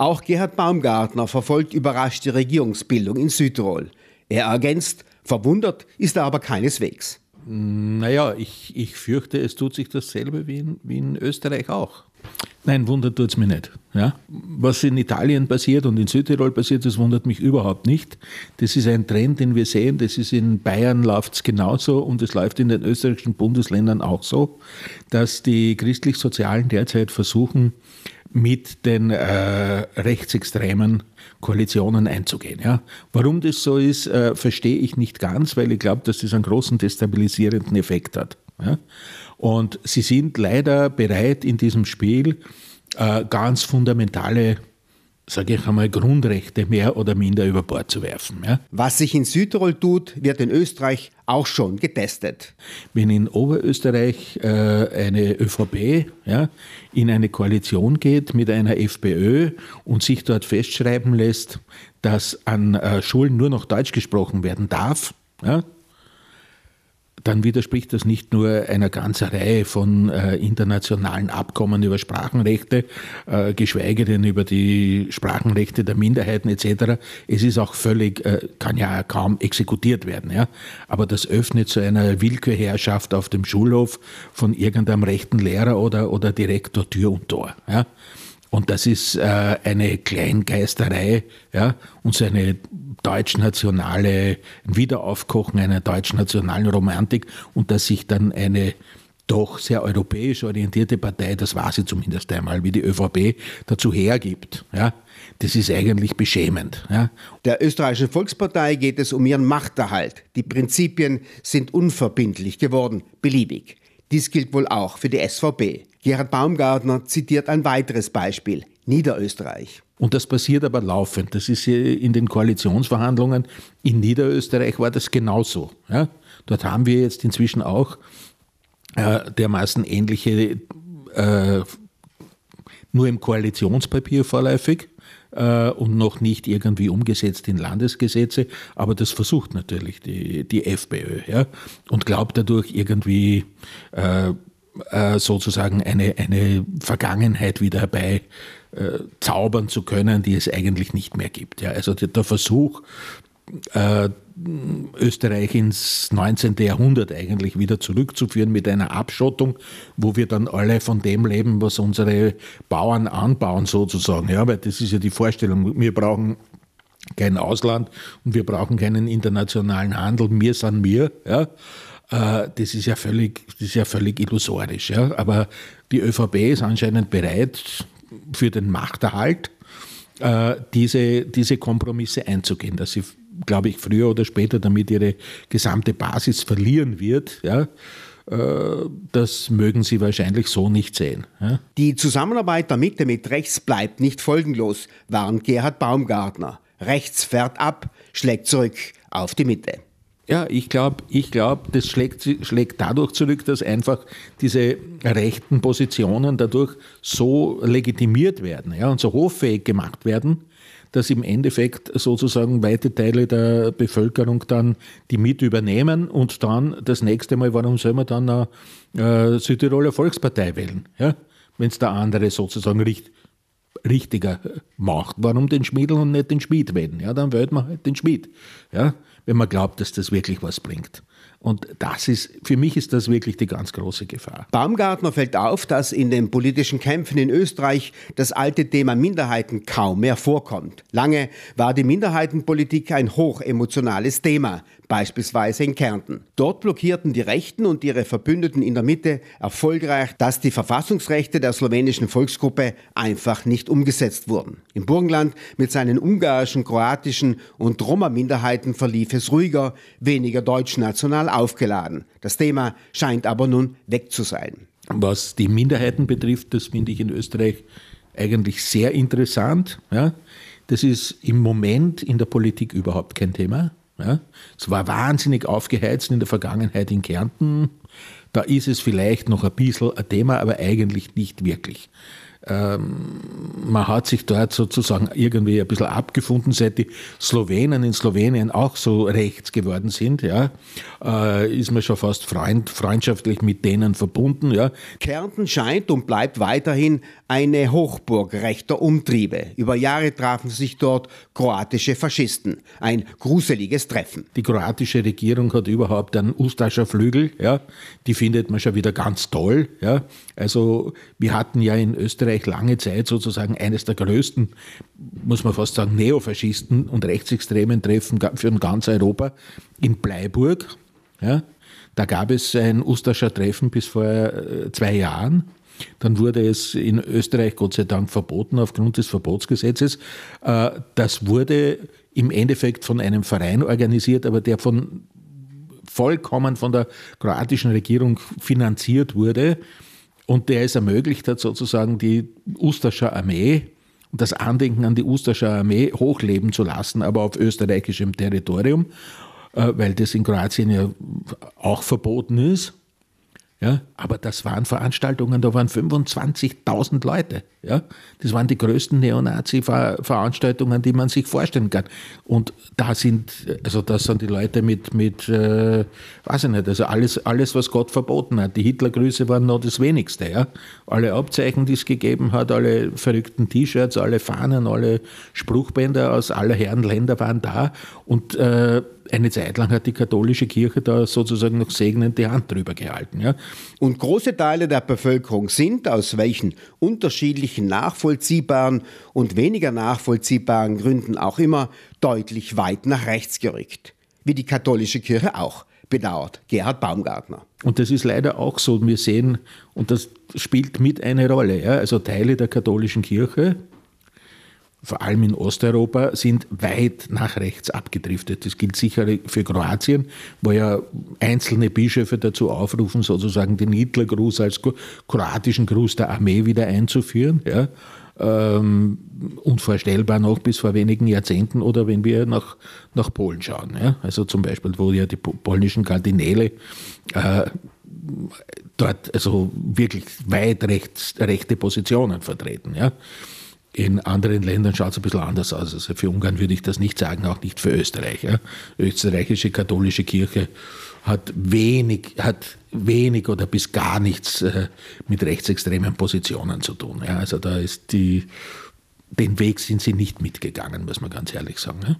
Auch Gerhard Baumgartner verfolgt überrascht die Regierungsbildung in Südtirol. Er ergänzt, verwundert ist er aber keineswegs. Naja, ich, ich fürchte, es tut sich dasselbe wie in, wie in Österreich auch. Nein, wundert tut es mich nicht. Ja? Was in Italien passiert und in Südtirol passiert, das wundert mich überhaupt nicht. Das ist ein Trend, den wir sehen. Das ist in Bayern läuft es genauso und es läuft in den österreichischen Bundesländern auch so, dass die christlich-sozialen derzeit versuchen, mit den äh, rechtsextremen Koalitionen einzugehen. Ja. Warum das so ist, äh, verstehe ich nicht ganz, weil ich glaube, dass das einen großen destabilisierenden Effekt hat. Ja. Und sie sind leider bereit, in diesem Spiel äh, ganz fundamentale sage ich einmal, Grundrechte mehr oder minder über Bord zu werfen. Ja? Was sich in Südtirol tut, wird in Österreich auch schon getestet. Wenn in Oberösterreich äh, eine ÖVP ja, in eine Koalition geht mit einer FPÖ und sich dort festschreiben lässt, dass an äh, Schulen nur noch Deutsch gesprochen werden darf, ja, dann widerspricht das nicht nur einer ganzen Reihe von äh, internationalen Abkommen über Sprachenrechte, äh, geschweige denn über die Sprachenrechte der Minderheiten etc. Es ist auch völlig, äh, kann ja kaum exekutiert werden. Ja? Aber das öffnet zu einer Willkürherrschaft auf dem Schulhof von irgendeinem rechten Lehrer oder, oder Direktor Tür und Tor. Ja? Und das ist äh, eine Kleingeisterei ja, und so eine deutschnationale Wiederaufkochen einer deutschnationalen Romantik und dass sich dann eine doch sehr europäisch orientierte Partei, das war sie zumindest einmal, wie die ÖVP, dazu hergibt. Ja, das ist eigentlich beschämend. Ja. Der österreichischen Volkspartei geht es um ihren Machterhalt. Die Prinzipien sind unverbindlich geworden, beliebig. Dies gilt wohl auch für die SVP. Gerhard Baumgartner zitiert ein weiteres Beispiel, Niederösterreich. Und das passiert aber laufend. Das ist in den Koalitionsverhandlungen in Niederösterreich war das genauso. Ja? Dort haben wir jetzt inzwischen auch äh, dermaßen ähnliche, äh, nur im Koalitionspapier vorläufig äh, und noch nicht irgendwie umgesetzt in Landesgesetze, aber das versucht natürlich die, die FPÖ ja? und glaubt dadurch irgendwie äh, sozusagen eine, eine Vergangenheit wieder herbei äh, zaubern zu können, die es eigentlich nicht mehr gibt. Ja, also der, der Versuch, äh, Österreich ins 19. Jahrhundert eigentlich wieder zurückzuführen mit einer Abschottung, wo wir dann alle von dem leben, was unsere Bauern anbauen sozusagen. Ja, weil das ist ja die Vorstellung. Wir brauchen kein Ausland und wir brauchen keinen internationalen Handel. Wir sind wir. Ja. Äh, das ist ja völlig, das ist ja völlig illusorisch. Ja. Aber die ÖVP ist anscheinend bereit, für den Machterhalt äh, diese, diese Kompromisse einzugehen, dass sie, glaube ich, früher oder später damit ihre gesamte Basis verlieren wird. Ja, äh, das mögen Sie wahrscheinlich so nicht sehen. Die Zusammenarbeit der Mitte mit rechts bleibt nicht folgenlos, warnt Gerhard Baumgartner. Rechts fährt ab, schlägt zurück auf die Mitte. Ja, ich glaube, ich glaub, das schlägt, schlägt dadurch zurück, dass einfach diese rechten Positionen dadurch so legitimiert werden ja, und so hoffähig gemacht werden, dass im Endeffekt sozusagen weite Teile der Bevölkerung dann die mit übernehmen und dann das nächste Mal, warum soll man dann eine äh, Südtiroler Volkspartei wählen, ja? wenn es der andere sozusagen richtig, richtiger macht. Warum den Schmiedel und nicht den Schmied wählen? Ja, dann wählt man halt den Schmied. Ja? wenn man glaubt, dass das wirklich was bringt. Und das ist, für mich ist das wirklich die ganz große Gefahr. Baumgartner fällt auf, dass in den politischen Kämpfen in Österreich das alte Thema Minderheiten kaum mehr vorkommt. Lange war die Minderheitenpolitik ein hochemotionales Thema, beispielsweise in Kärnten. Dort blockierten die Rechten und ihre Verbündeten in der Mitte erfolgreich, dass die Verfassungsrechte der slowenischen Volksgruppe einfach nicht umgesetzt wurden. Im Burgenland mit seinen ungarischen, kroatischen und Roma-Minderheiten verlief es ruhiger, weniger deutsch-national aufgeladen. Das Thema scheint aber nun weg zu sein. Was die Minderheiten betrifft, das finde ich in Österreich eigentlich sehr interessant. Ja. Das ist im Moment in der Politik überhaupt kein Thema. Ja. Es war wahnsinnig aufgeheizt in der Vergangenheit in Kärnten. Da ist es vielleicht noch ein bisschen ein Thema, aber eigentlich nicht wirklich. Ähm, man hat sich dort sozusagen irgendwie ein bisschen abgefunden, seit die Slowenen in Slowenien auch so rechts geworden sind, ja, äh, ist man schon fast freund, freundschaftlich mit denen verbunden, ja. Kärnten scheint und bleibt weiterhin eine Hochburg rechter Umtriebe. Über Jahre trafen sich dort kroatische Faschisten. Ein gruseliges Treffen. Die kroatische Regierung hat überhaupt einen Ustascher Flügel, ja. Die findet man schon wieder ganz toll, ja. Also, wir hatten ja in Österreich lange Zeit sozusagen eines der größten, muss man fast sagen, Neofaschisten und rechtsextremen Treffen für ganz Europa in Bleiburg. Ja, da gab es ein Ustascher Treffen bis vor äh, zwei Jahren. Dann wurde es in Österreich Gott sei Dank verboten aufgrund des Verbotsgesetzes. Äh, das wurde im Endeffekt von einem Verein organisiert, aber der von vollkommen von der kroatischen Regierung finanziert wurde und der es ermöglicht hat, sozusagen die Ustascher Armee und das Andenken an die Ustascher Armee hochleben zu lassen, aber auf österreichischem Territorium, äh, weil das in Kroatien ja auch verboten ist. Ja, aber das waren Veranstaltungen, da waren 25.000 Leute. Ja, das waren die größten Neonazi-Veranstaltungen, die man sich vorstellen kann. Und da sind, also das sind die Leute mit, mit äh, weiß ich nicht, also alles, alles, was Gott verboten hat. Die Hitlergrüße waren noch das Wenigste. Ja, alle Abzeichen, die es gegeben hat, alle verrückten T-Shirts, alle Fahnen, alle Spruchbänder aus aller Herren Länder waren da. Und äh, eine Zeit lang hat die katholische Kirche da sozusagen noch segnend die Hand drüber gehalten. Ja. Und große Teile der Bevölkerung sind, aus welchen unterschiedlichen nachvollziehbaren und weniger nachvollziehbaren Gründen auch immer, deutlich weit nach rechts gerückt. Wie die katholische Kirche auch, bedauert Gerhard Baumgartner. Und das ist leider auch so. Wir sehen, und das spielt mit eine Rolle, ja, also Teile der katholischen Kirche, vor allem in Osteuropa, sind weit nach rechts abgedriftet. Das gilt sicher für Kroatien, wo ja einzelne Bischöfe dazu aufrufen, sozusagen den Hitlergruß als kroatischen Gruß der Armee wieder einzuführen. Ja. Ähm, unvorstellbar noch bis vor wenigen Jahrzehnten oder wenn wir nach, nach Polen schauen. Ja. Also zum Beispiel, wo ja die polnischen Kardinäle äh, dort also wirklich weit rechts, rechte Positionen vertreten. Ja. In anderen Ländern schaut es ein bisschen anders aus. Also für Ungarn würde ich das nicht sagen, auch nicht für Österreich. Ja. Österreichische katholische Kirche hat wenig, hat wenig oder bis gar nichts äh, mit rechtsextremen Positionen zu tun. Ja. Also da ist die, den Weg sind sie nicht mitgegangen, muss man ganz ehrlich sagen. Ja.